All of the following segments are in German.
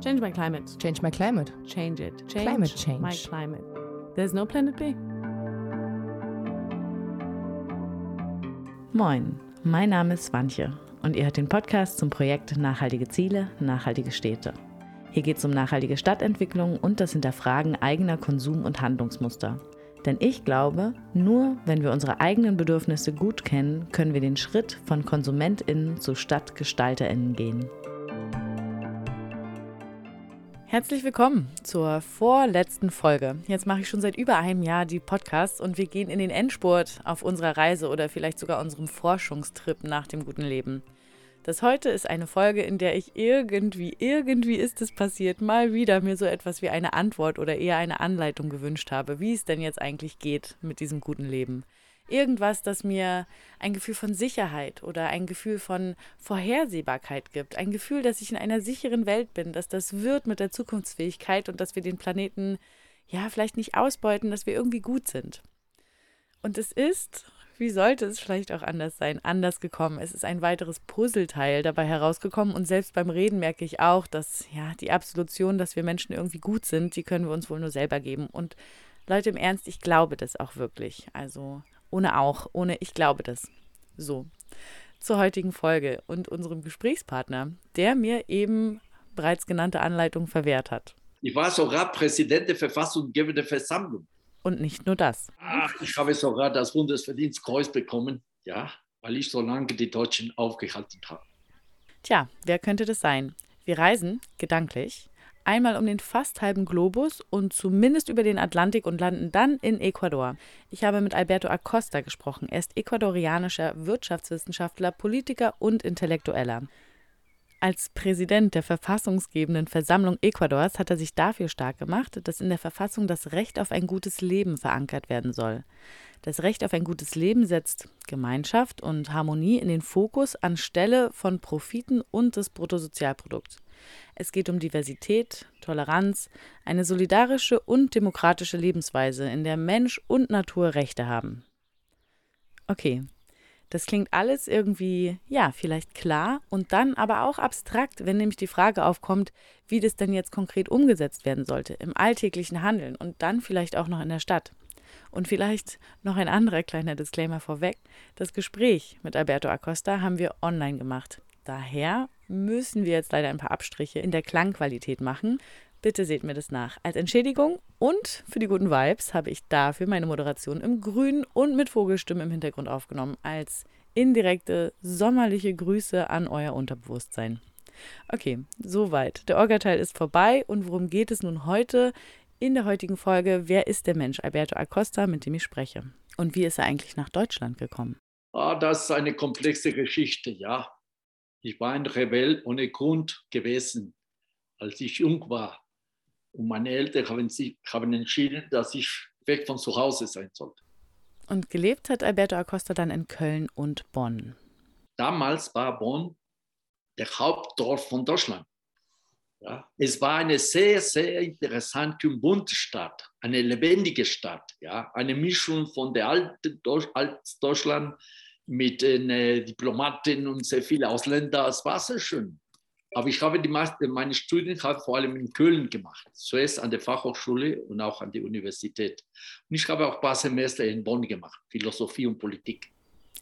Change my climate. Change my climate. Change it. Change Climate change. my climate. There's no planet B. Moin, mein Name ist Swantje und ihr hört den Podcast zum Projekt Nachhaltige Ziele, nachhaltige Städte. Hier geht es um nachhaltige Stadtentwicklung und das Hinterfragen eigener Konsum- und Handlungsmuster. Denn ich glaube, nur wenn wir unsere eigenen Bedürfnisse gut kennen, können wir den Schritt von KonsumentInnen zu StadtgestalterInnen gehen. Herzlich willkommen zur vorletzten Folge. Jetzt mache ich schon seit über einem Jahr die Podcasts und wir gehen in den Endspurt auf unserer Reise oder vielleicht sogar unserem Forschungstrip nach dem guten Leben. Das heute ist eine Folge, in der ich irgendwie, irgendwie ist es passiert, mal wieder mir so etwas wie eine Antwort oder eher eine Anleitung gewünscht habe, wie es denn jetzt eigentlich geht mit diesem guten Leben irgendwas, das mir ein Gefühl von Sicherheit oder ein Gefühl von Vorhersehbarkeit gibt. Ein Gefühl, dass ich in einer sicheren Welt bin, dass das wird mit der Zukunftsfähigkeit und dass wir den Planeten ja vielleicht nicht ausbeuten, dass wir irgendwie gut sind. Und es ist, wie sollte es vielleicht auch anders sein, anders gekommen. Es ist ein weiteres Puzzleteil dabei herausgekommen und selbst beim Reden merke ich auch, dass ja die Absolution, dass wir Menschen irgendwie gut sind, die können wir uns wohl nur selber geben. Und Leute, im Ernst, ich glaube das auch wirklich. Also ohne auch, ohne ich glaube das. So, zur heutigen Folge und unserem Gesprächspartner, der mir eben bereits genannte Anleitung verwehrt hat. Ich war sogar Präsident der Verfassungsgebenden Versammlung. Und nicht nur das. Ach, ich habe sogar das Bundesverdienstkreuz bekommen, ja, weil ich so lange die Deutschen aufgehalten habe. Tja, wer könnte das sein? Wir reisen, gedanklich, einmal um den fast halben Globus und zumindest über den Atlantik und landen dann in Ecuador. Ich habe mit Alberto Acosta gesprochen. Er ist ecuadorianischer Wirtschaftswissenschaftler, Politiker und Intellektueller. Als Präsident der verfassungsgebenden Versammlung Ecuadors hat er sich dafür stark gemacht, dass in der Verfassung das Recht auf ein gutes Leben verankert werden soll. Das Recht auf ein gutes Leben setzt Gemeinschaft und Harmonie in den Fokus anstelle von Profiten und des Bruttosozialprodukts. Es geht um Diversität, Toleranz, eine solidarische und demokratische Lebensweise, in der Mensch und Natur Rechte haben. Okay, das klingt alles irgendwie, ja, vielleicht klar und dann aber auch abstrakt, wenn nämlich die Frage aufkommt, wie das denn jetzt konkret umgesetzt werden sollte im alltäglichen Handeln und dann vielleicht auch noch in der Stadt. Und vielleicht noch ein anderer kleiner Disclaimer vorweg. Das Gespräch mit Alberto Acosta haben wir online gemacht. Daher müssen wir jetzt leider ein paar Abstriche in der Klangqualität machen. Bitte seht mir das nach. Als Entschädigung und für die guten Vibes habe ich dafür meine Moderation im Grün und mit Vogelstimmen im Hintergrund aufgenommen, als indirekte sommerliche Grüße an euer Unterbewusstsein. Okay, soweit. Der Orga-Teil ist vorbei und worum geht es nun heute? In der heutigen Folge, wer ist der Mensch Alberto Acosta, mit dem ich spreche? Und wie ist er eigentlich nach Deutschland gekommen? Ah, das ist eine komplexe Geschichte, ja. Ich war ein Rebell ohne Grund gewesen, als ich jung war. Und meine Eltern haben, sich, haben entschieden, dass ich weg von zu Hause sein sollte. Und gelebt hat Alberto Acosta dann in Köln und Bonn. Damals war Bonn der Hauptdorf von Deutschland. Ja, es war eine sehr, sehr interessante und bunte Stadt, eine lebendige Stadt, ja, eine Mischung von der alten Deutschland mit den äh, Diplomaten und sehr viele Ausländer. Es war sehr schön. Aber ich habe die meiste, meine Studien habe vor allem in Köln gemacht. Zuerst an der Fachhochschule und auch an der Universität. Und ich habe auch ein paar Semester in Bonn gemacht, Philosophie und Politik.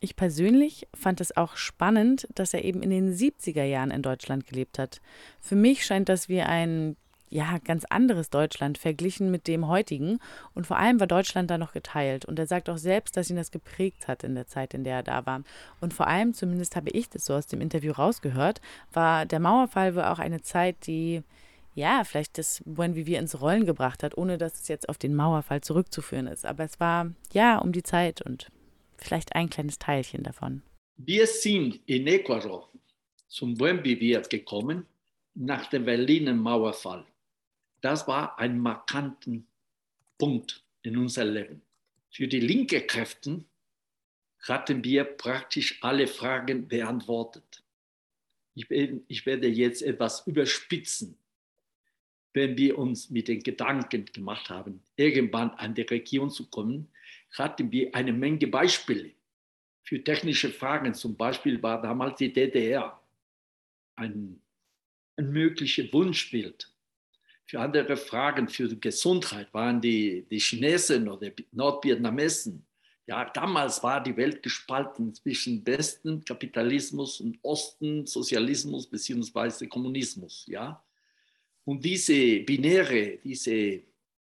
Ich persönlich fand es auch spannend, dass er eben in den 70er Jahren in Deutschland gelebt hat. Für mich scheint das wie ein ja, ganz anderes Deutschland verglichen mit dem heutigen. Und vor allem war Deutschland da noch geteilt. Und er sagt auch selbst, dass ihn das geprägt hat in der Zeit, in der er da war. Und vor allem, zumindest habe ich das so aus dem Interview rausgehört, war der Mauerfall wohl auch eine Zeit, die ja, vielleicht das Buen Vivir ins Rollen gebracht hat, ohne dass es jetzt auf den Mauerfall zurückzuführen ist. Aber es war ja um die Zeit und vielleicht ein kleines Teilchen davon. Wir sind in Ecuador zum Buen Vivir gekommen nach dem Berliner Mauerfall das war ein markanter Punkt in unserem Leben. Für die linke Kräfte hatten wir praktisch alle Fragen beantwortet. Ich, ich werde jetzt etwas überspitzen. Wenn wir uns mit den Gedanken gemacht haben, irgendwann an die Region zu kommen, hatten wir eine Menge Beispiele für technische Fragen. Zum Beispiel war damals die DDR ein ein mögliches Wunschbild. Für andere Fragen, für die Gesundheit waren die, die Chinesen oder die Nordvietnamesen. Ja, damals war die Welt gespalten zwischen Westen, Kapitalismus und Osten, Sozialismus bzw. Kommunismus. Ja? Und diese binäre, diese,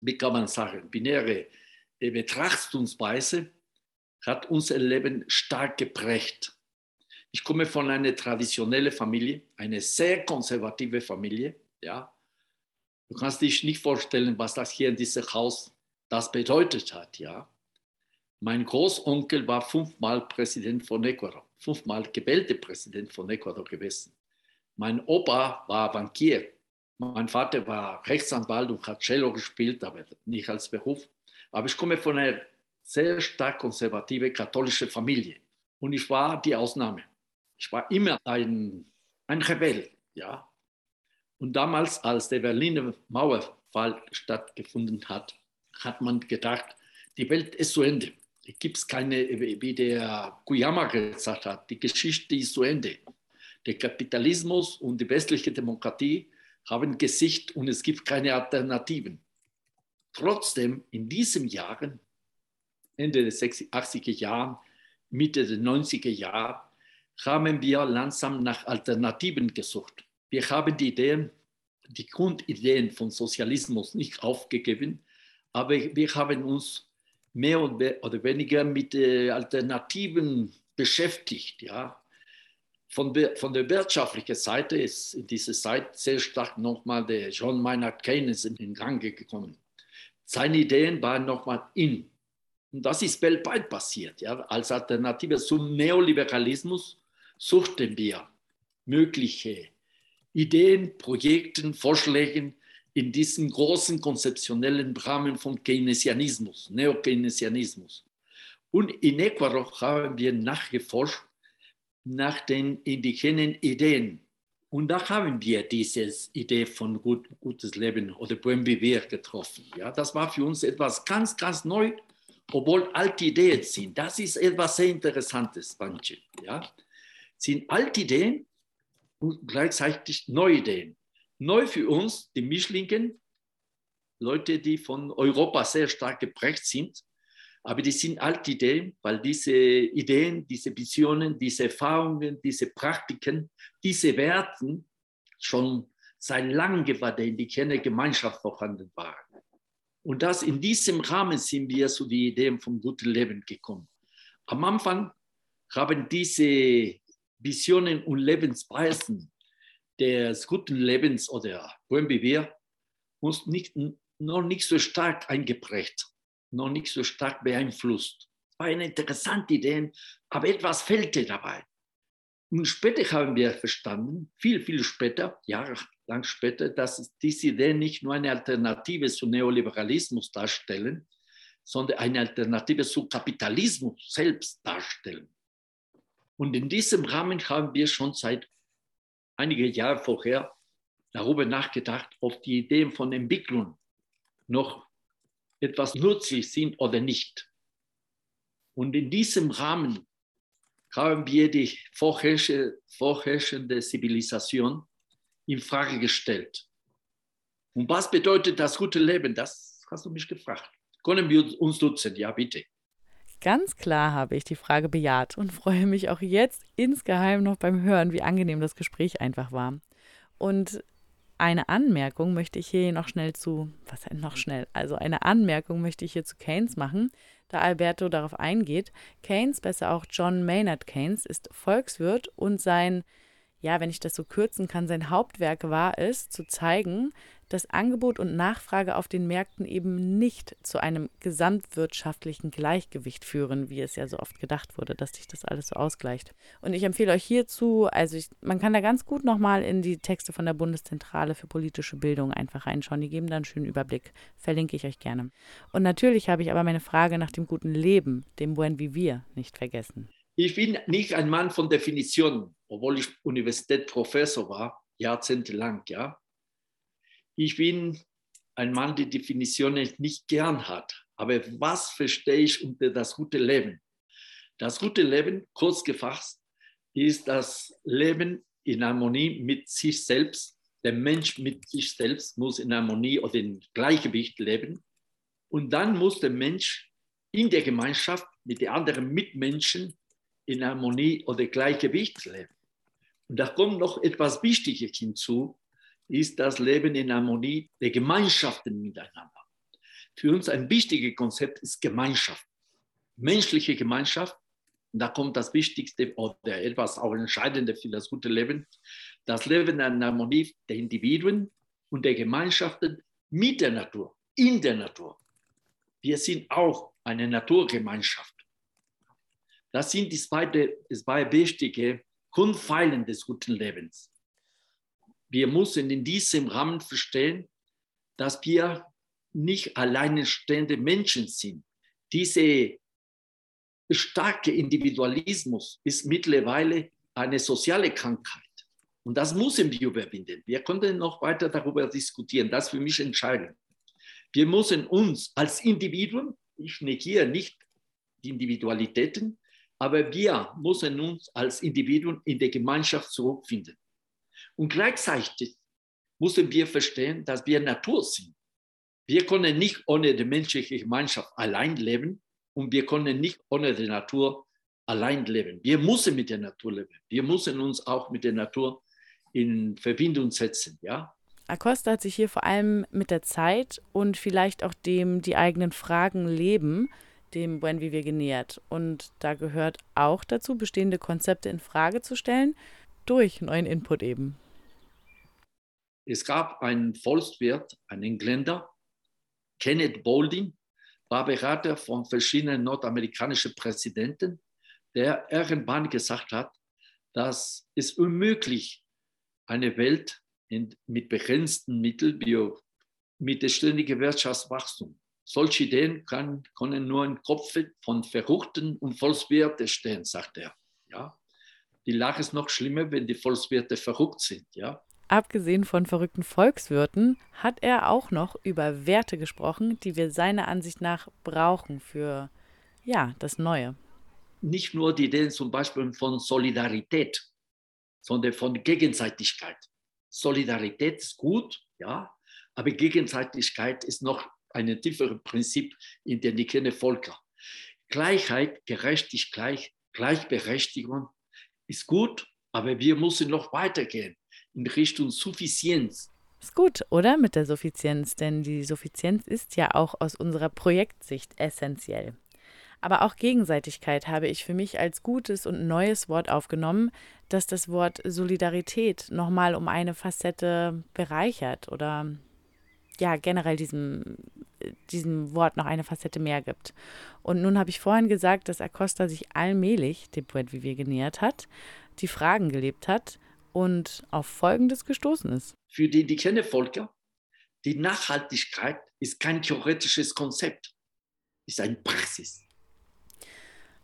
wie kann man sagen, binäre äh, Betrachtungsweise hat unser Leben stark geprägt. Ich komme von einer traditionellen Familie, eine sehr konservative Familie. Ja. Du kannst dich nicht vorstellen, was das hier in diesem Haus das bedeutet hat. Ja. Mein Großonkel war fünfmal Präsident von Ecuador, fünfmal gewählter Präsident von Ecuador gewesen. Mein Opa war Bankier. Mein Vater war Rechtsanwalt und hat Cello gespielt, aber nicht als Beruf. Aber ich komme von einer sehr stark konservative katholische Familie und ich war die Ausnahme. Ich war immer ein, ein Rebell, ja. Und damals, als der Berliner Mauerfall stattgefunden hat, hat man gedacht, die Welt ist zu Ende. Es gibt keine, wie der Kuyama gesagt hat, die Geschichte ist zu Ende. Der Kapitalismus und die westliche Demokratie haben Gesicht und es gibt keine Alternativen. Trotzdem, in diesen Jahren, Ende der 80er Jahre, Mitte der 90er Jahre, haben wir langsam nach Alternativen gesucht. Wir haben die Ideen, die Grundideen von Sozialismus nicht aufgegeben, aber wir haben uns mehr oder weniger mit Alternativen beschäftigt. Ja. Von, von der wirtschaftlichen Seite ist in dieser Zeit sehr stark nochmal der John Maynard Keynes in den Gang gekommen. Seine Ideen waren nochmal in. Und das ist weltweit passiert. Ja. Als Alternative zum Neoliberalismus suchten wir mögliche Ideen, Projekte, Vorschläge in diesem großen konzeptionellen Rahmen von Keynesianismus, Neokeynesianismus. Und in Ecuador haben wir nachgeforscht nach den indigenen Ideen. Und da haben wir diese Idee von gut, gutes Leben oder Buen Vivir getroffen. Ja, das war für uns etwas ganz, ganz neu, obwohl alte Ideen sind. Das ist etwas sehr Interessantes, Banche. Ja sind alte Ideen und gleichzeitig neue Ideen. Neu für uns, die Mischlinken, Leute, die von Europa sehr stark geprägt sind, aber die sind alte Ideen, weil diese Ideen, diese Visionen, diese Erfahrungen, diese Praktiken, diese Werten schon seit langem bei der indigenen Gemeinschaft vorhanden waren. Und das in diesem Rahmen sind wir zu den Ideen vom guten Leben gekommen. Am Anfang haben diese Visionen und Lebensweisen des guten Lebens oder Vivir uns nicht, noch nicht so stark eingeprägt, noch nicht so stark beeinflusst. Es war eine interessante Idee, aber etwas fehlte dabei. Und später haben wir verstanden, viel, viel später, jahrelang später, dass diese Ideen nicht nur eine Alternative zu Neoliberalismus darstellen, sondern eine Alternative zu Kapitalismus selbst darstellen. Und in diesem Rahmen haben wir schon seit einigen Jahren vorher darüber nachgedacht, ob die Ideen von Entwicklung noch etwas nützlich sind oder nicht. Und in diesem Rahmen haben wir die vorherrschende Zivilisation in Frage gestellt. Und was bedeutet das gute Leben? Das hast du mich gefragt. Können wir uns nutzen? Ja, bitte. Ganz klar habe ich die Frage bejaht und freue mich auch jetzt insgeheim noch beim Hören, wie angenehm das Gespräch einfach war. Und eine Anmerkung möchte ich hier noch schnell zu, was denn noch schnell? Also eine Anmerkung möchte ich hier zu Keynes machen, da Alberto darauf eingeht. Keynes, besser auch John Maynard Keynes, ist Volkswirt und sein, ja, wenn ich das so kürzen kann, sein Hauptwerk war es, zu zeigen, dass Angebot und Nachfrage auf den Märkten eben nicht zu einem gesamtwirtschaftlichen Gleichgewicht führen, wie es ja so oft gedacht wurde, dass sich das alles so ausgleicht. Und ich empfehle euch hierzu, also ich, man kann da ganz gut nochmal in die Texte von der Bundeszentrale für politische Bildung einfach reinschauen. Die geben da einen schönen Überblick. Verlinke ich euch gerne. Und natürlich habe ich aber meine Frage nach dem guten Leben, dem Buen Vivir, nicht vergessen. Ich bin nicht ein Mann von Definition, obwohl ich Universitätsprofessor war, jahrzehntelang, ja. Ich bin ein Mann, der Definitionen nicht gern hat. Aber was verstehe ich unter das gute Leben? Das gute Leben, kurz gefasst, ist das Leben in Harmonie mit sich selbst, Der Mensch mit sich selbst muss in Harmonie oder in Gleichgewicht leben. Und dann muss der Mensch in der Gemeinschaft mit den anderen Mitmenschen in Harmonie oder Gleichgewicht leben. Und da kommt noch etwas Wichtiges hinzu, ist das Leben in Harmonie der Gemeinschaften miteinander. Für uns ein wichtiges Konzept ist Gemeinschaft. Menschliche Gemeinschaft, und da kommt das Wichtigste oder etwas auch Entscheidende für das gute Leben, das Leben in Harmonie der Individuen und der Gemeinschaften mit der Natur, in der Natur. Wir sind auch eine Naturgemeinschaft. Das sind die zwei, die zwei wichtige Grundpfeilen des guten Lebens. Wir müssen in diesem Rahmen verstehen, dass wir nicht alleinstehende Menschen sind. Dieser starke Individualismus ist mittlerweile eine soziale Krankheit. Und das müssen wir überwinden. Wir können noch weiter darüber diskutieren. Das ist für mich entscheidend. Wir müssen uns als Individuen, ich negiere nicht die Individualitäten, aber wir müssen uns als Individuen in der Gemeinschaft zurückfinden. Und gleichzeitig müssen wir verstehen, dass wir Natur sind. Wir können nicht ohne die menschliche Gemeinschaft allein leben und wir können nicht ohne die Natur allein leben. Wir müssen mit der Natur leben. Wir müssen uns auch mit der Natur in Verbindung setzen, ja. Acosta hat sich hier vor allem mit der Zeit und vielleicht auch dem die eigenen Fragen leben dem Buen Vivir genähert. Und da gehört auch dazu, bestehende Konzepte in Frage zu stellen, durch neuen Input eben. Es gab einen Volkswirt, einen Engländer, Kenneth Boulding, war Berater von verschiedenen nordamerikanischen Präsidenten, der irgendwann gesagt hat, dass es unmöglich eine Welt in, mit begrenzten Mitteln, mit ständigem Wirtschaftswachstum solche Ideen kann, können nur im Kopf von Verrückten und Volkswirte stehen, sagt er. Ja? Die Lage ist noch schlimmer, wenn die Volkswirte verrückt sind. Ja? Abgesehen von verrückten Volkswirten hat er auch noch über Werte gesprochen, die wir seiner Ansicht nach brauchen für ja, das Neue. Nicht nur die Ideen zum Beispiel von Solidarität, sondern von Gegenseitigkeit. Solidarität ist gut, ja, aber Gegenseitigkeit ist noch ein tieferes Prinzip in den indigenen Völkern. Gleichheit, Gerechtigkeit, Gleichberechtigung ist gut, aber wir müssen noch weitergehen in Richtung Suffizienz. Ist gut, oder? Mit der Suffizienz, denn die Suffizienz ist ja auch aus unserer Projektsicht essentiell. Aber auch Gegenseitigkeit habe ich für mich als gutes und neues Wort aufgenommen, das das Wort Solidarität nochmal um eine Facette bereichert oder ja generell diesem, diesem Wort noch eine Facette mehr gibt. Und nun habe ich vorhin gesagt, dass Acosta sich allmählich dem Poet Vivier genähert hat, die Fragen gelebt hat und auf Folgendes gestoßen ist. Für die indigene Völker, die Nachhaltigkeit ist kein theoretisches Konzept, ist eine Praxis.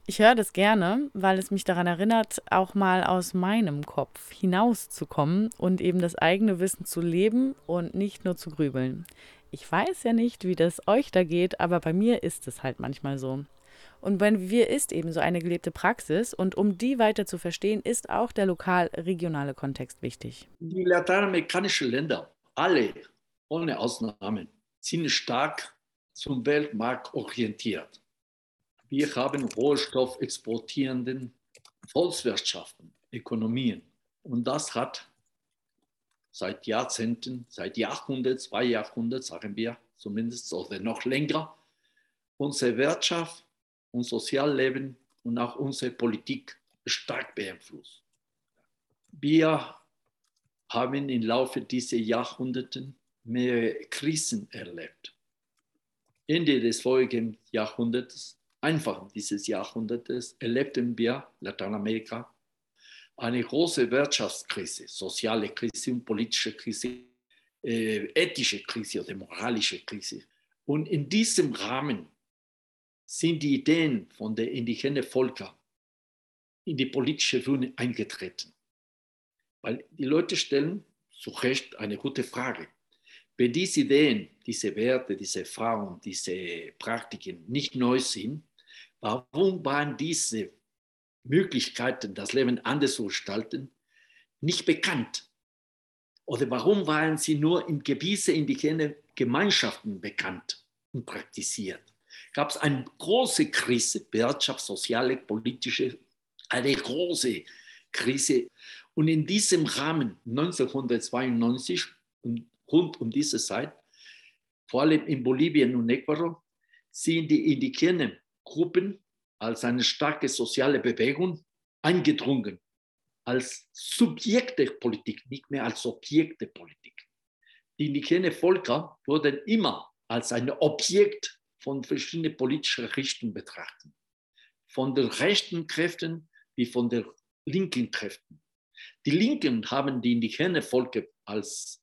Ich höre das gerne, weil es mich daran erinnert, auch mal aus meinem Kopf hinauszukommen und eben das eigene Wissen zu leben und nicht nur zu grübeln. Ich weiß ja nicht, wie das euch da geht, aber bei mir ist es halt manchmal so. Und wenn wir ist eben so eine gelebte Praxis und um die weiter zu verstehen, ist auch der lokal-regionale Kontext wichtig. Die lateinamerikanischen Länder, alle ohne Ausnahmen, sind stark zum Weltmarkt orientiert. Wir haben rohstoffexportierenden Volkswirtschaften, Ökonomien. Und das hat seit Jahrzehnten, seit Jahrhunderten, zwei Jahrhunderten, sagen wir zumindest, oder noch länger, unsere Wirtschaft, unser Sozialleben und auch unsere Politik stark beeinflusst. Wir haben im Laufe dieser Jahrhunderte mehrere Krisen erlebt. Ende des vorigen Jahrhunderts Anfang dieses Jahrhunderts erlebten wir Lateinamerika eine große Wirtschaftskrise, soziale Krise und politische Krise, äh, ethische Krise oder moralische Krise. Und in diesem Rahmen sind die Ideen von den indigenen Völkern in die politische Bühne eingetreten. Weil die Leute stellen zu Recht eine gute Frage. Wenn diese Ideen, diese Werte, diese Erfahrungen, diese Praktiken nicht neu sind, Warum waren diese Möglichkeiten, das Leben anders zu gestalten, nicht bekannt? Oder warum waren sie nur in gewisse indigene Gemeinschaften bekannt und praktiziert? Gab es eine große Krise, Wirtschaft, soziale, politische, eine große Krise. Und in diesem Rahmen 1992 und rund um diese Zeit, vor allem in Bolivien und Ecuador, sind die indigenen Gruppen als eine starke soziale Bewegung eingedrungen, als Subjekte Politik, nicht mehr als Objekte Politik. Die indigenen Völker wurden immer als ein Objekt von verschiedenen politischen Richtungen betrachtet. Von den rechten Kräften wie von den linken Kräften. Die Linken haben die indigenen Völker als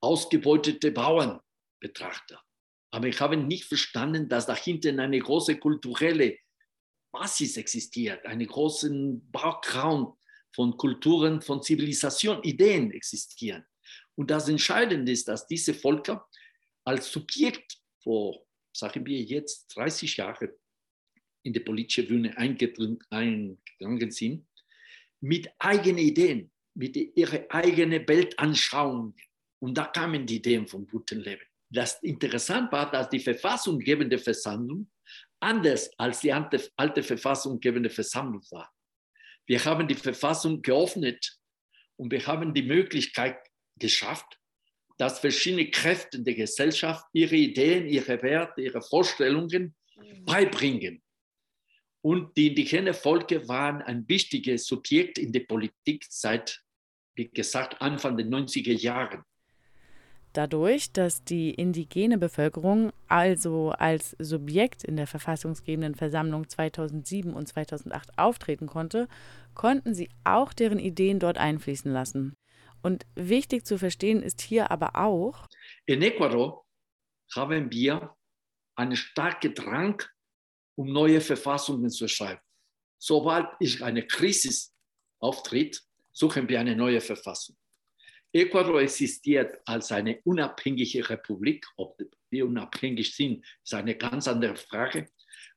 ausgebeutete Bauern betrachtet. Aber ich habe nicht verstanden, dass dahinter eine große kulturelle Basis existiert, einen großen Background von Kulturen, von Zivilisation, Ideen existieren. Und das Entscheidende ist, dass diese Völker als Subjekt vor, sagen wir jetzt, 30 Jahren in die politische Bühne eingegangen sind, mit eigenen Ideen, mit ihrer eigenen Weltanschauung. Und da kamen die Ideen vom guten Leben. Das interessant war, dass die verfassunggebende Versammlung anders als die alte verfassunggebende Versammlung war. Wir haben die Verfassung geöffnet und wir haben die Möglichkeit geschafft, dass verschiedene Kräfte der Gesellschaft ihre Ideen, ihre Werte, ihre Vorstellungen mhm. beibringen. Und die indigenen Volke waren ein wichtiges Subjekt in der Politik seit, wie gesagt, Anfang der 90er Jahre. Dadurch, dass die indigene Bevölkerung also als Subjekt in der verfassungsgebenden Versammlung 2007 und 2008 auftreten konnte, konnten sie auch deren Ideen dort einfließen lassen. Und wichtig zu verstehen ist hier aber auch, in Ecuador haben wir einen starken Drang, um neue Verfassungen zu schreiben. Sobald eine Krise auftritt, suchen wir eine neue Verfassung. Ecuador existiert als eine unabhängige Republik. Ob wir unabhängig sind, ist eine ganz andere Frage.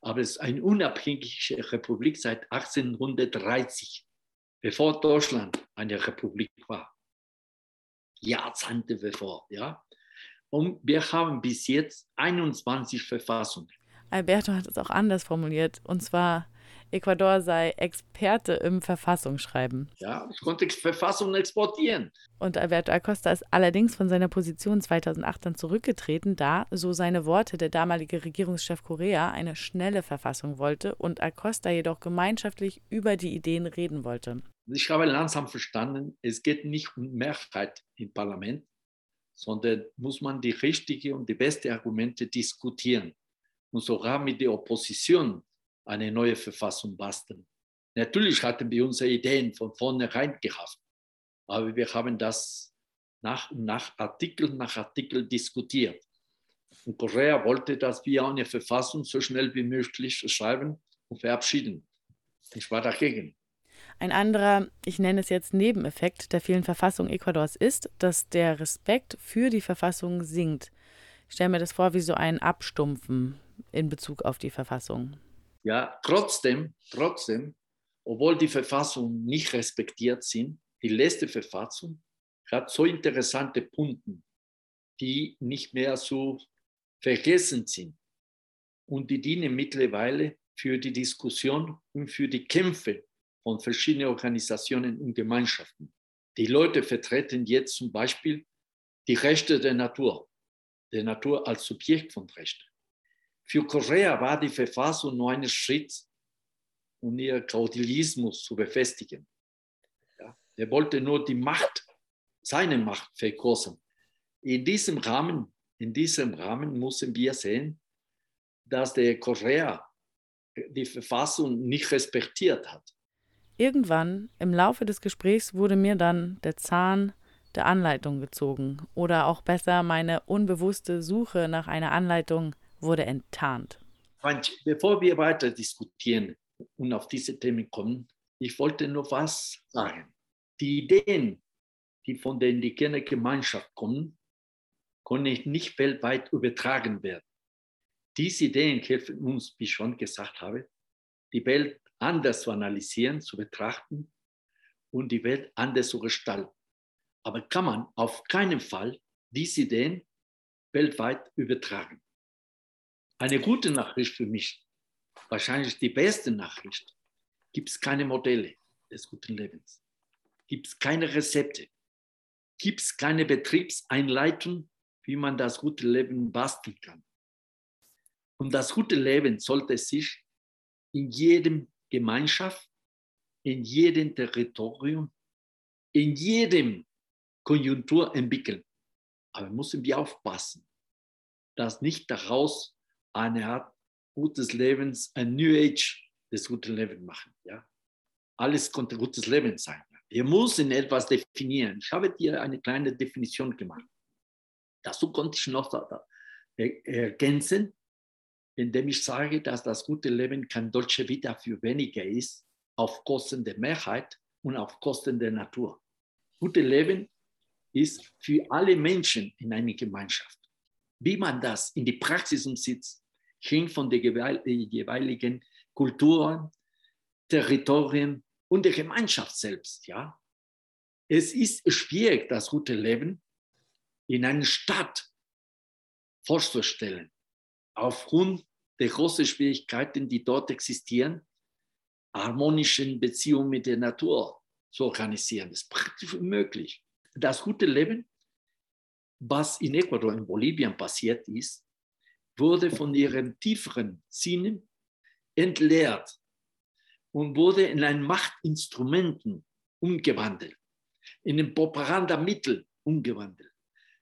Aber es ist eine unabhängige Republik seit 1830, bevor Deutschland eine Republik war. Jahrzehnte bevor. Ja? Und wir haben bis jetzt 21 Verfassungen. Alberto hat es auch anders formuliert. Und zwar, Ecuador sei Experte im Verfassungsschreiben. Ja, ich konnte Verfassungen exportieren. Und Alberto Acosta ist allerdings von seiner Position 2008 dann zurückgetreten, da, so seine Worte, der damalige Regierungschef Korea eine schnelle Verfassung wollte und Acosta jedoch gemeinschaftlich über die Ideen reden wollte. Ich habe langsam verstanden, es geht nicht um Mehrheit im Parlament, sondern muss man die richtigen und die besten Argumente diskutieren und sogar mit der Opposition eine neue Verfassung basteln. Natürlich hatten wir unsere Ideen von vornherein gehabt, aber wir haben das nach, nach Artikel nach Artikel diskutiert. Und Korea wollte, dass wir eine Verfassung so schnell wie möglich schreiben und verabschieden. Ich war dagegen. Ein anderer, ich nenne es jetzt Nebeneffekt der vielen Verfassungen Ecuadors ist, dass der Respekt für die Verfassung sinkt. Ich stelle mir das vor wie so ein Abstumpfen in Bezug auf die Verfassung. Ja, trotzdem, trotzdem, obwohl die Verfassung nicht respektiert sind, die letzte Verfassung hat so interessante Punkte, die nicht mehr so vergessen sind. Und die dienen mittlerweile für die Diskussion und für die Kämpfe von verschiedenen Organisationen und Gemeinschaften. Die Leute vertreten jetzt zum Beispiel die Rechte der Natur, der Natur als Subjekt von Rechten. Für Korea war die Verfassung nur ein Schritt, um ihr Kaudilismus zu befestigen. Ja, er wollte nur die Macht, seine Macht vergrößern. In diesem Rahmen, in diesem Rahmen müssen wir sehen, dass der Korea die Verfassung nicht respektiert hat. Irgendwann im Laufe des Gesprächs wurde mir dann der Zahn der Anleitung gezogen oder auch besser meine unbewusste Suche nach einer Anleitung wurde enttarnt. Bevor wir weiter diskutieren und auf diese Themen kommen, ich wollte nur was sagen. Die Ideen, die von der indigenen Gemeinschaft kommen, können nicht weltweit übertragen werden. Diese Ideen helfen uns, wie ich schon gesagt habe, die Welt anders zu analysieren, zu betrachten und die Welt anders zu gestalten. aber kann man auf keinen Fall diese Ideen weltweit übertragen. Eine gute Nachricht für mich, wahrscheinlich die beste Nachricht, gibt es keine Modelle des guten Lebens, gibt es keine Rezepte, gibt es keine Betriebseinleitung, wie man das gute Leben basteln kann. Und das gute Leben sollte sich in jedem Gemeinschaft, in jedem Territorium, in jedem Konjunktur entwickeln. Aber müssen wir aufpassen, dass nicht daraus eine Art gutes Lebens, ein New Age des guten Lebens machen. Ja? Alles konnte gutes Leben sein. Wir müssen etwas definieren. Ich habe dir eine kleine Definition gemacht. Dazu konnte ich noch ergänzen, indem ich sage, dass das gute Leben kein Dolce Vita für weniger ist, auf Kosten der Mehrheit und auf Kosten der Natur. Gute Leben ist für alle Menschen in einer Gemeinschaft. Wie man das in die Praxis umsetzt, hängt von der jeweiligen Kulturen, Territorien und der Gemeinschaft selbst. Ja? Es ist schwierig, das gute Leben in einer Stadt vorzustellen, aufgrund der großen Schwierigkeiten, die dort existieren, harmonischen Beziehungen mit der Natur zu organisieren. Das ist praktisch unmöglich das gute Leben, was in Ecuador, in Bolivien passiert ist, wurde von ihrem tieferen Sinnen entleert und wurde in ein Machtinstrumenten umgewandelt, in ein Propagandamittel umgewandelt.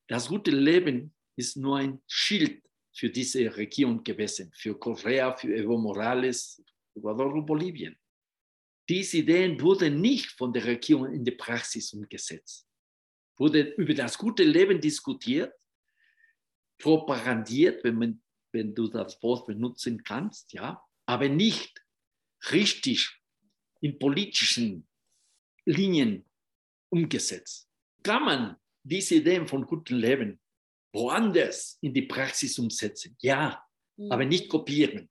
Das gute Leben ist nur ein Schild für diese Region gewesen, für Correa, für Evo Morales, Ecuador und Bolivien. Diese Ideen wurden nicht von der Regierung in die Praxis umgesetzt wurde über das gute Leben diskutiert, propagandiert, wenn, man, wenn du das Wort benutzen kannst, ja, aber nicht richtig in politischen Linien umgesetzt. Kann man diese Ideen von gutem Leben woanders in die Praxis umsetzen? Ja, mhm. aber nicht kopieren.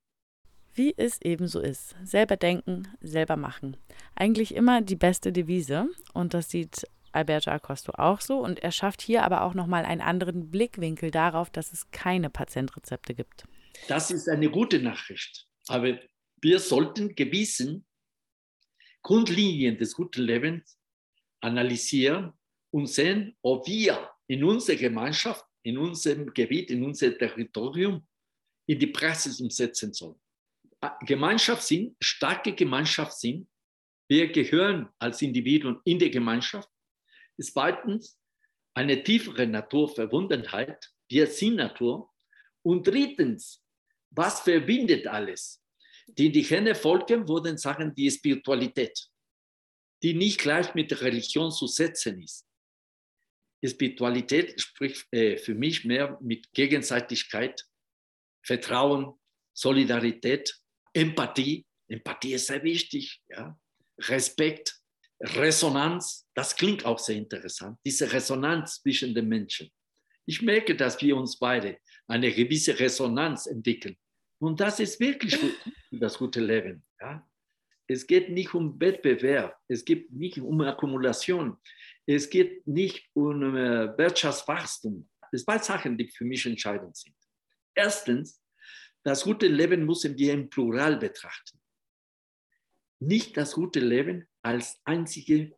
Wie es eben so ist. Selber denken, selber machen. Eigentlich immer die beste Devise. Und das sieht Alberto Acosto auch so und er schafft hier aber auch nochmal einen anderen Blickwinkel darauf, dass es keine Patientrezepte gibt. Das ist eine gute Nachricht. Aber wir sollten gewissen Grundlinien des guten Lebens analysieren und sehen, ob wir in unserer Gemeinschaft, in unserem Gebiet, in unserem Territorium in die Praxis umsetzen sollen. Gemeinschaft sind, starke Gemeinschaft sind, wir gehören als Individuen in der Gemeinschaft Zweitens eine tiefere Naturverbundenheit, wir sind Natur. Und drittens, was verbindet alles? Die indigenen Völker würden sagen, die Spiritualität, die nicht gleich mit Religion zu setzen ist. Spiritualität spricht äh, für mich mehr mit Gegenseitigkeit, Vertrauen, Solidarität, Empathie. Empathie ist sehr wichtig, ja? Respekt, Resonanz, das klingt auch sehr interessant, diese Resonanz zwischen den Menschen. Ich merke, dass wir uns beide eine gewisse Resonanz entwickeln. Und das ist wirklich das gute Leben. Ja? Es geht nicht um Wettbewerb, es geht nicht um Akkumulation, es geht nicht um äh, Wirtschaftswachstum. Das sind zwei Sachen, die für mich entscheidend sind. Erstens, das gute Leben müssen wir im Plural betrachten. Nicht das gute Leben als einzige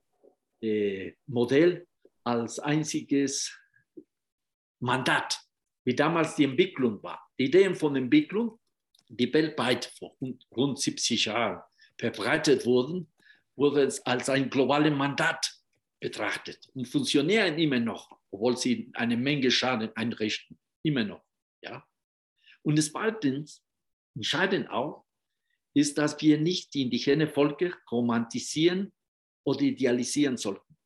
äh, Modell, als einziges Mandat, wie damals die Entwicklung war. Die Ideen von Entwicklung, die weltweit vor rund 70 Jahren verbreitet wurden, wurden als ein globales Mandat betrachtet und funktionieren immer noch, obwohl sie eine Menge Schaden einrichten, immer noch. Ja? Und zweitens, entscheidend auch, ist, dass wir nicht die indigene Völker romantisieren oder idealisieren sollten.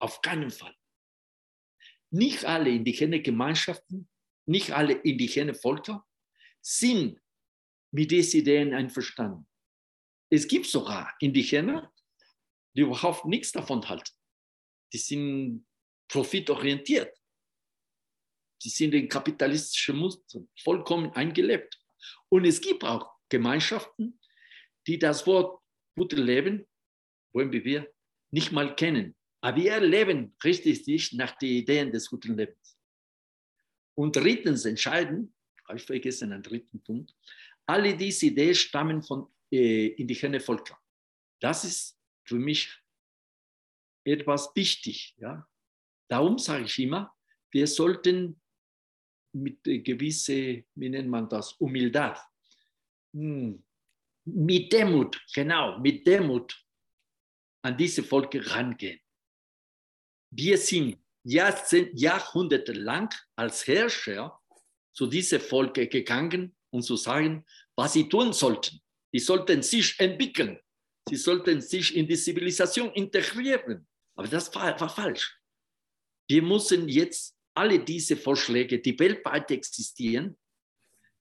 Auf keinen Fall. Nicht alle indigene Gemeinschaften, nicht alle indigene Völker sind mit diesen Ideen einverstanden. Es gibt sogar Indigene, die überhaupt nichts davon halten. Die sind profitorientiert. Die sind in kapitalistischen Mustern vollkommen eingelebt. Und es gibt auch Gemeinschaften, die das Wort gute Leben, wollen wir, nicht mal kennen. Aber wir leben richtig nach den Ideen des guten Lebens. Und drittens entscheiden, habe ich vergessen, einen dritten Punkt, alle diese Ideen stammen von äh, indigenen Völkern. Das ist für mich etwas wichtig. Ja? Darum sage ich immer, wir sollten mit gewisser, wie nennt man das, Humildad, hm, mit Demut, genau, mit Demut an diese Volke rangehen. Wir sind jahrhundertelang als Herrscher zu diesen Volke gegangen, um zu sagen, was sie tun sollten. Die sollten sich entwickeln. Sie sollten sich in die Zivilisation integrieren. Aber das war, war falsch. Wir müssen jetzt alle diese Vorschläge, die weltweit existieren,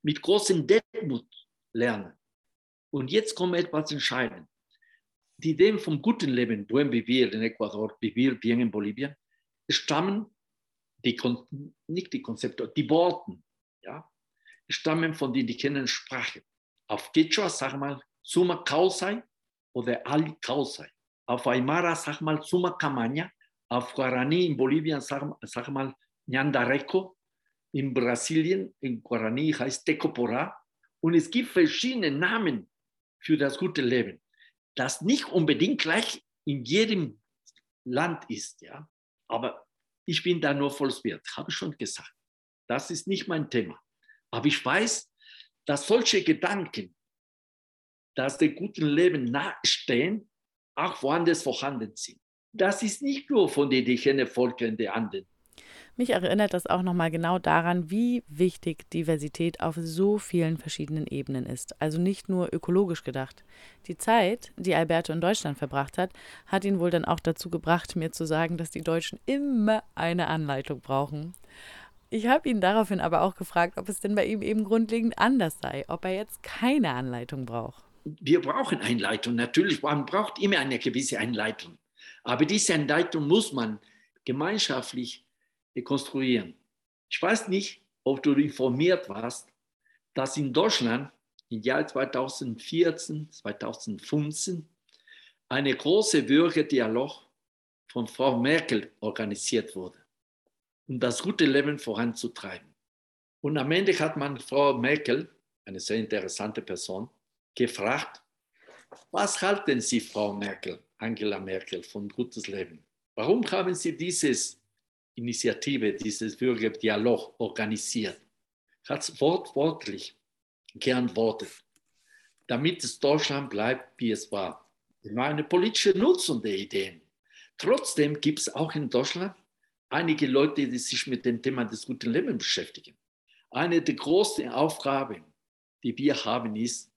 mit großem Demut lernen. Und jetzt kommt etwas entscheidend. Die Ideen vom guten Leben, Buen Vivir in Ecuador, Vivir bien in Bolivien, stammen, die, nicht die Konzepte, die Worten, ja, stammen von der indigenen Sprache. Auf Quechua, sag mal, Suma Kausai oder Ali Kausai. Auf Aymara, sag mal, Suma Camaña. Auf Guarani in Bolivien, sag, sag mal, Nyandareco. In Brasilien, in Guarani heißt Tecoporá. Und es gibt verschiedene Namen für das gute Leben, das nicht unbedingt gleich in jedem Land ist. Ja? Aber ich bin da nur Volkswirt, habe ich schon gesagt. Das ist nicht mein Thema. Aber ich weiß, dass solche Gedanken, dass dem guten Leben nahestehen, auch woanders vorhanden sind. Das ist nicht nur von den indigenen Völkern der Anden. Mich erinnert das auch nochmal genau daran, wie wichtig Diversität auf so vielen verschiedenen Ebenen ist. Also nicht nur ökologisch gedacht. Die Zeit, die Alberto in Deutschland verbracht hat, hat ihn wohl dann auch dazu gebracht, mir zu sagen, dass die Deutschen immer eine Anleitung brauchen. Ich habe ihn daraufhin aber auch gefragt, ob es denn bei ihm eben grundlegend anders sei, ob er jetzt keine Anleitung braucht. Wir brauchen Einleitung, natürlich, man braucht immer eine gewisse Einleitung. Aber diese Einleitung muss man gemeinschaftlich konstruieren. Ich weiß nicht, ob du informiert warst, dass in Deutschland im Jahr 2014, 2015 eine große Bürgerdialog von Frau Merkel organisiert wurde, um das gute Leben voranzutreiben. Und am Ende hat man Frau Merkel, eine sehr interessante Person, gefragt, was halten Sie, Frau Merkel, Angela Merkel, von gutes Leben? Warum haben Sie dieses Initiative, dieses Bürgerdialog organisiert, hat wortwörtlich geantwortet, damit es Deutschland bleibt, wie es war. Es war eine politische Nutzung der Ideen. Trotzdem gibt es auch in Deutschland einige Leute, die sich mit dem Thema des guten Lebens beschäftigen. Eine der großen Aufgaben, die wir haben, ist,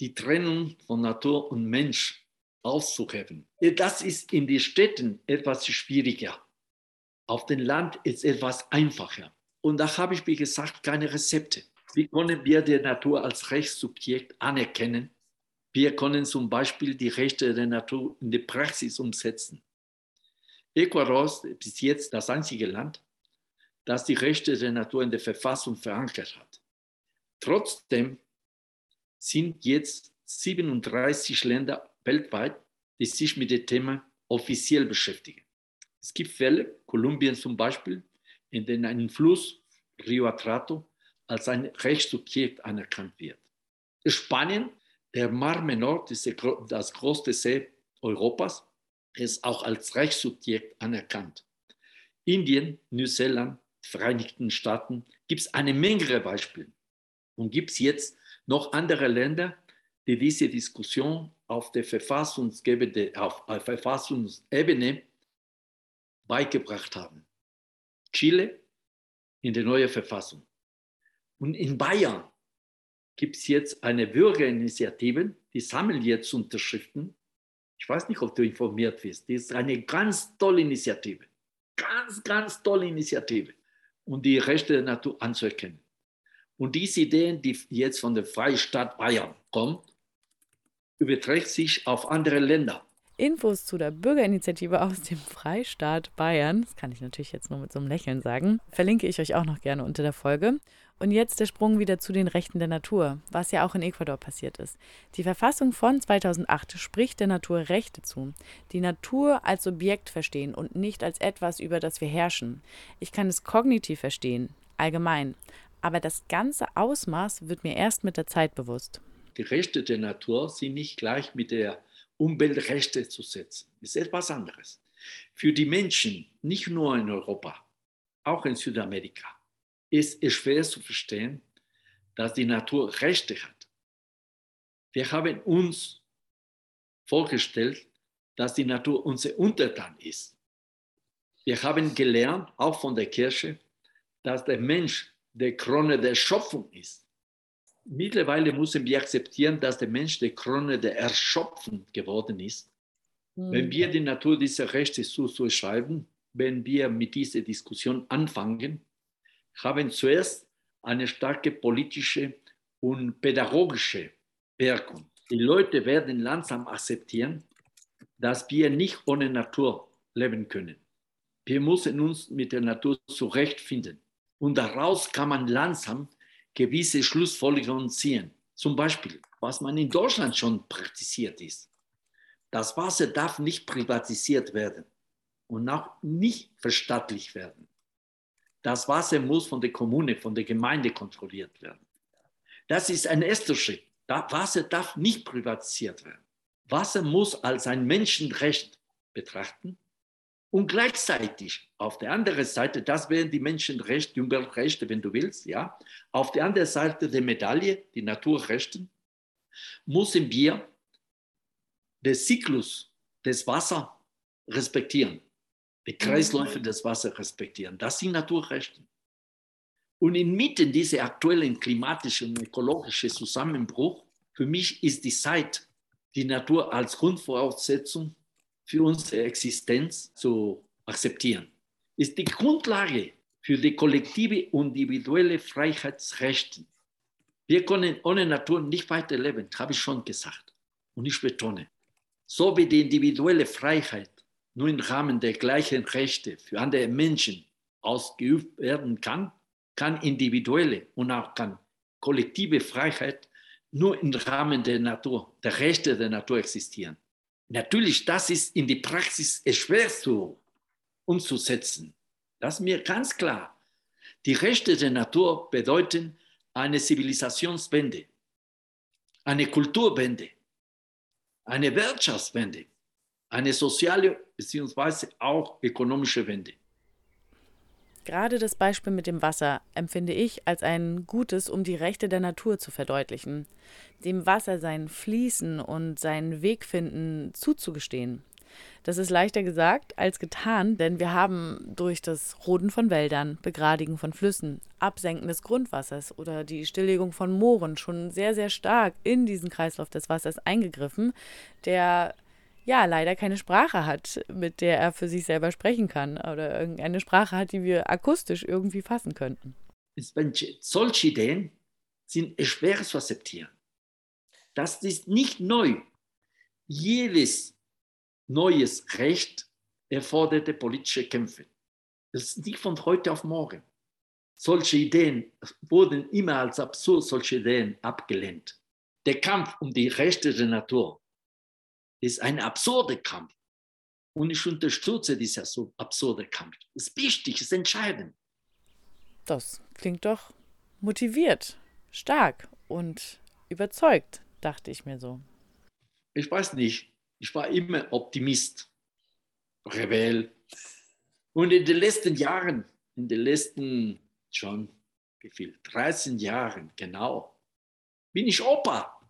die Trennung von Natur und Mensch auszuheben. Das ist in den Städten etwas schwieriger. Auf dem Land ist etwas einfacher. Und da habe ich, wie gesagt, keine Rezepte. Wie können wir die Natur als Rechtssubjekt anerkennen? Wir können zum Beispiel die Rechte der Natur in die Praxis umsetzen. Ecuador ist bis jetzt das einzige Land, das die Rechte der Natur in der Verfassung verankert hat. Trotzdem sind jetzt 37 Länder weltweit, die sich mit dem Thema offiziell beschäftigen. Es gibt Fälle, Kolumbien zum Beispiel, in denen ein Fluss, Rio Atrato, als ein Rechtssubjekt anerkannt wird. Spanien, der Mar Menor, das größte See Europas, ist auch als Rechtssubjekt anerkannt. Indien, Neuseeland, Vereinigten Staaten gibt es eine Menge Beispiele. Und gibt es jetzt noch andere Länder, die diese Diskussion auf der Verfassungsebene, auf Verfassungsebene beigebracht haben. Chile in der neuen Verfassung. Und in Bayern gibt es jetzt eine Bürgerinitiative, die sammeln jetzt Unterschriften. Ich weiß nicht, ob du informiert bist. Das ist eine ganz tolle Initiative. Ganz, ganz tolle Initiative, um die Rechte der Natur anzuerkennen. Und diese Ideen, die jetzt von der Freistaat Bayern kommt, überträgt sich auf andere Länder. Infos zu der Bürgerinitiative aus dem Freistaat Bayern, das kann ich natürlich jetzt nur mit so einem Lächeln sagen, verlinke ich euch auch noch gerne unter der Folge. Und jetzt der Sprung wieder zu den Rechten der Natur, was ja auch in Ecuador passiert ist. Die Verfassung von 2008 spricht der Natur Rechte zu. Die Natur als Objekt verstehen und nicht als etwas, über das wir herrschen. Ich kann es kognitiv verstehen, allgemein. Aber das ganze Ausmaß wird mir erst mit der Zeit bewusst. Die Rechte der Natur sind nicht gleich mit der Umweltrechte zu setzen. Ist etwas anderes. Für die Menschen, nicht nur in Europa, auch in Südamerika, ist es schwer zu verstehen, dass die Natur Rechte hat. Wir haben uns vorgestellt, dass die Natur unser Untertan ist. Wir haben gelernt, auch von der Kirche, dass der Mensch der Krone der Schöpfung ist. Mittlerweile müssen wir akzeptieren, dass der Mensch der Krone der Erschöpfung geworden ist. Mhm. Wenn wir die Natur dieser Rechte zuschreiben, wenn wir mit dieser Diskussion anfangen, haben zuerst eine starke politische und pädagogische Wirkung. Die Leute werden langsam akzeptieren, dass wir nicht ohne Natur leben können. Wir müssen uns mit der Natur zurechtfinden. Und daraus kann man langsam gewisse Schlussfolgerungen ziehen. Zum Beispiel, was man in Deutschland schon praktiziert ist. Das Wasser darf nicht privatisiert werden und auch nicht verstaatlicht werden. Das Wasser muss von der Kommune, von der Gemeinde kontrolliert werden. Das ist ein erster Schritt. Wasser darf nicht privatisiert werden. Wasser muss als ein Menschenrecht betrachten und gleichzeitig auf der anderen Seite, das wären die Menschenrechte, die Umweltrechte, wenn du willst, ja, auf der anderen Seite der Medaille, die Naturrechte, müssen wir den Zyklus des Wassers respektieren die Kreisläufe des Wassers respektieren. Das sind Naturrechte. Und inmitten dieser aktuellen klimatischen und ökologischen Zusammenbruch, für mich ist die Zeit, die Natur als Grundvoraussetzung für unsere Existenz zu akzeptieren. Ist die Grundlage für die kollektive und individuelle Freiheitsrechte. Wir können ohne Natur nicht weiterleben, habe ich schon gesagt. Und ich betone, so wie die individuelle Freiheit nur im Rahmen der gleichen Rechte für andere Menschen ausgeübt werden kann, kann individuelle und auch kann kollektive Freiheit nur im Rahmen der Natur, der Rechte der Natur existieren. Natürlich, das ist in die Praxis schwer zu, umzusetzen. Das ist mir ganz klar. Die Rechte der Natur bedeuten eine Zivilisationswende, eine Kulturwende, eine Wirtschaftswende, eine soziale bzw. auch ökonomische Wende. Gerade das Beispiel mit dem Wasser empfinde ich als ein gutes, um die Rechte der Natur zu verdeutlichen, dem Wasser sein Fließen und seinen Weg finden zuzugestehen. Das ist leichter gesagt als getan, denn wir haben durch das Roden von Wäldern, Begradigen von Flüssen, Absenken des Grundwassers oder die Stilllegung von Mooren schon sehr, sehr stark in diesen Kreislauf des Wassers eingegriffen, der ja leider keine Sprache hat, mit der er für sich selber sprechen kann oder irgendeine Sprache hat, die wir akustisch irgendwie fassen könnten. Solche Ideen sind schwer zu akzeptieren. Das ist nicht neu. Jedes neues Recht erforderte politische Kämpfe. Das ist nicht von heute auf morgen. Solche Ideen wurden immer als absurd, solche Ideen abgelehnt. Der Kampf um die Rechte der Natur ist ein absurder Kampf. Und ich unterstütze diesen absurden Kampf. Es ist wichtig, es ist entscheidend. Das klingt doch motiviert, stark und überzeugt, dachte ich mir so. Ich weiß nicht, ich war immer Optimist, Rebell. Und in den letzten Jahren, in den letzten schon, wie viel, 13 Jahren genau, bin ich Opa.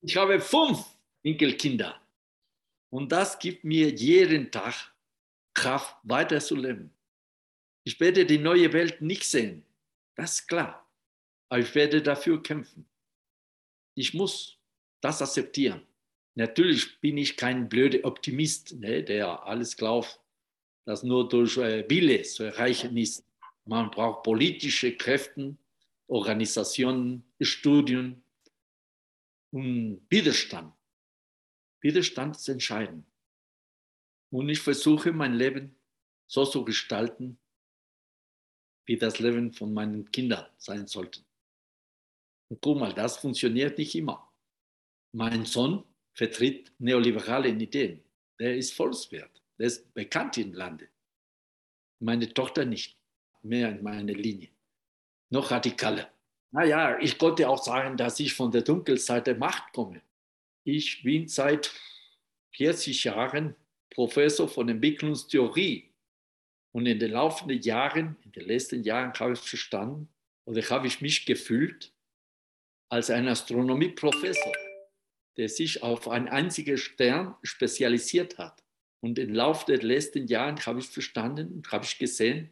Ich habe fünf Enkelkinder. Und das gibt mir jeden Tag Kraft, weiterzuleben. Ich werde die neue Welt nicht sehen, das ist klar. Aber ich werde dafür kämpfen. Ich muss das akzeptieren. Natürlich bin ich kein blöder Optimist, ne, der alles glaubt, dass nur durch äh, Wille zu erreichen ist. Man braucht politische Kräfte, Organisationen, Studien und Widerstand. Widerstand ist entscheidend. Und ich versuche mein Leben so zu gestalten, wie das Leben von meinen Kindern sein sollte. Und guck mal, das funktioniert nicht immer. Mein Sohn vertritt neoliberale Ideen. Der ist Volkswirt. Der ist bekannt im Lande. Meine Tochter nicht. Mehr in meine Linie. Noch radikaler. Naja, ich konnte auch sagen, dass ich von der Dunkelseite Macht komme. Ich bin seit 40 Jahren Professor von Entwicklungstheorie. Und in den laufenden Jahren, in den letzten Jahren habe ich verstanden oder habe ich mich gefühlt als ein Astronomieprofessor, der sich auf einen einzigen Stern spezialisiert hat. Und im Laufe der letzten Jahre habe ich verstanden und habe ich gesehen,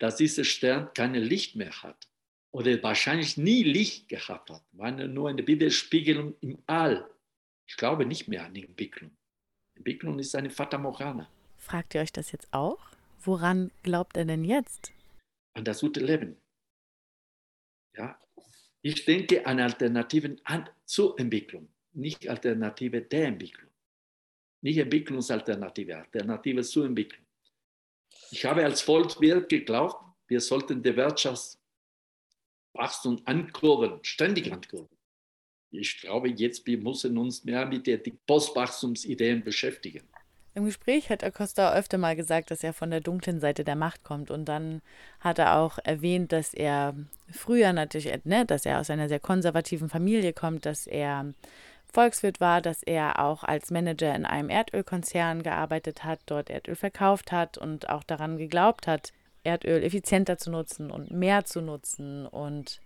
dass dieser Stern kein Licht mehr hat oder wahrscheinlich nie Licht gehabt hat, sondern nur eine Widerspiegelung im All. Ich glaube nicht mehr an die Entwicklung. Entwicklung ist eine Fata Morgana. Fragt ihr euch das jetzt auch? Woran glaubt er denn jetzt? An das gute Leben. Ja, ich denke an Alternativen an, zur Entwicklung, nicht Alternative der Entwicklung. Nicht Entwicklungsalternative, Alternative zur Entwicklung. Ich habe als Volkswirt geglaubt, wir sollten die Wirtschaftswachstum ankurbeln, ständig ankurbeln. Ich glaube, jetzt wir müssen uns mehr mit den Postwachstumsideen beschäftigen. Im Gespräch hat Acosta öfter mal gesagt, dass er von der dunklen Seite der Macht kommt. Und dann hat er auch erwähnt, dass er früher natürlich, ne, dass er aus einer sehr konservativen Familie kommt, dass er Volkswirt war, dass er auch als Manager in einem Erdölkonzern gearbeitet hat, dort Erdöl verkauft hat und auch daran geglaubt hat, Erdöl effizienter zu nutzen und mehr zu nutzen. Und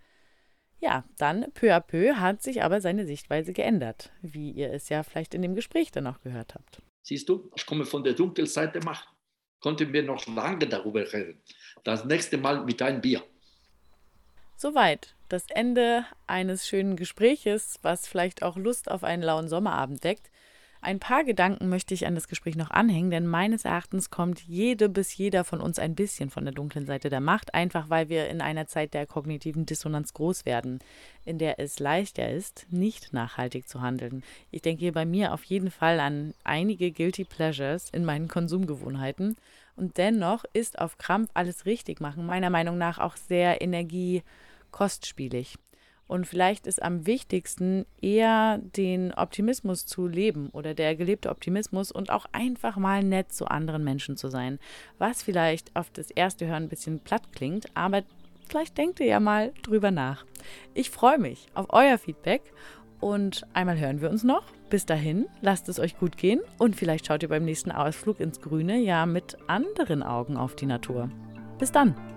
ja, dann peu à peu hat sich aber seine Sichtweise geändert, wie ihr es ja vielleicht in dem Gespräch dann auch gehört habt. Siehst du, ich komme von der Dunkelseite Macht. Konnten wir noch lange darüber reden. Das nächste Mal mit einem Bier. Soweit das Ende eines schönen Gespräches, was vielleicht auch Lust auf einen lauen Sommerabend weckt. Ein paar Gedanken möchte ich an das Gespräch noch anhängen, denn meines Erachtens kommt jede bis jeder von uns ein bisschen von der dunklen Seite der Macht, einfach weil wir in einer Zeit der kognitiven Dissonanz groß werden, in der es leichter ist, nicht nachhaltig zu handeln. Ich denke hier bei mir auf jeden Fall an einige Guilty Pleasures in meinen Konsumgewohnheiten und dennoch ist auf Krampf alles richtig machen meiner Meinung nach auch sehr energiekostspielig. Und vielleicht ist am wichtigsten eher den Optimismus zu leben oder der gelebte Optimismus und auch einfach mal nett zu anderen Menschen zu sein. Was vielleicht auf das erste Hören ein bisschen platt klingt, aber vielleicht denkt ihr ja mal drüber nach. Ich freue mich auf euer Feedback und einmal hören wir uns noch. Bis dahin, lasst es euch gut gehen und vielleicht schaut ihr beim nächsten Ausflug ins Grüne ja mit anderen Augen auf die Natur. Bis dann!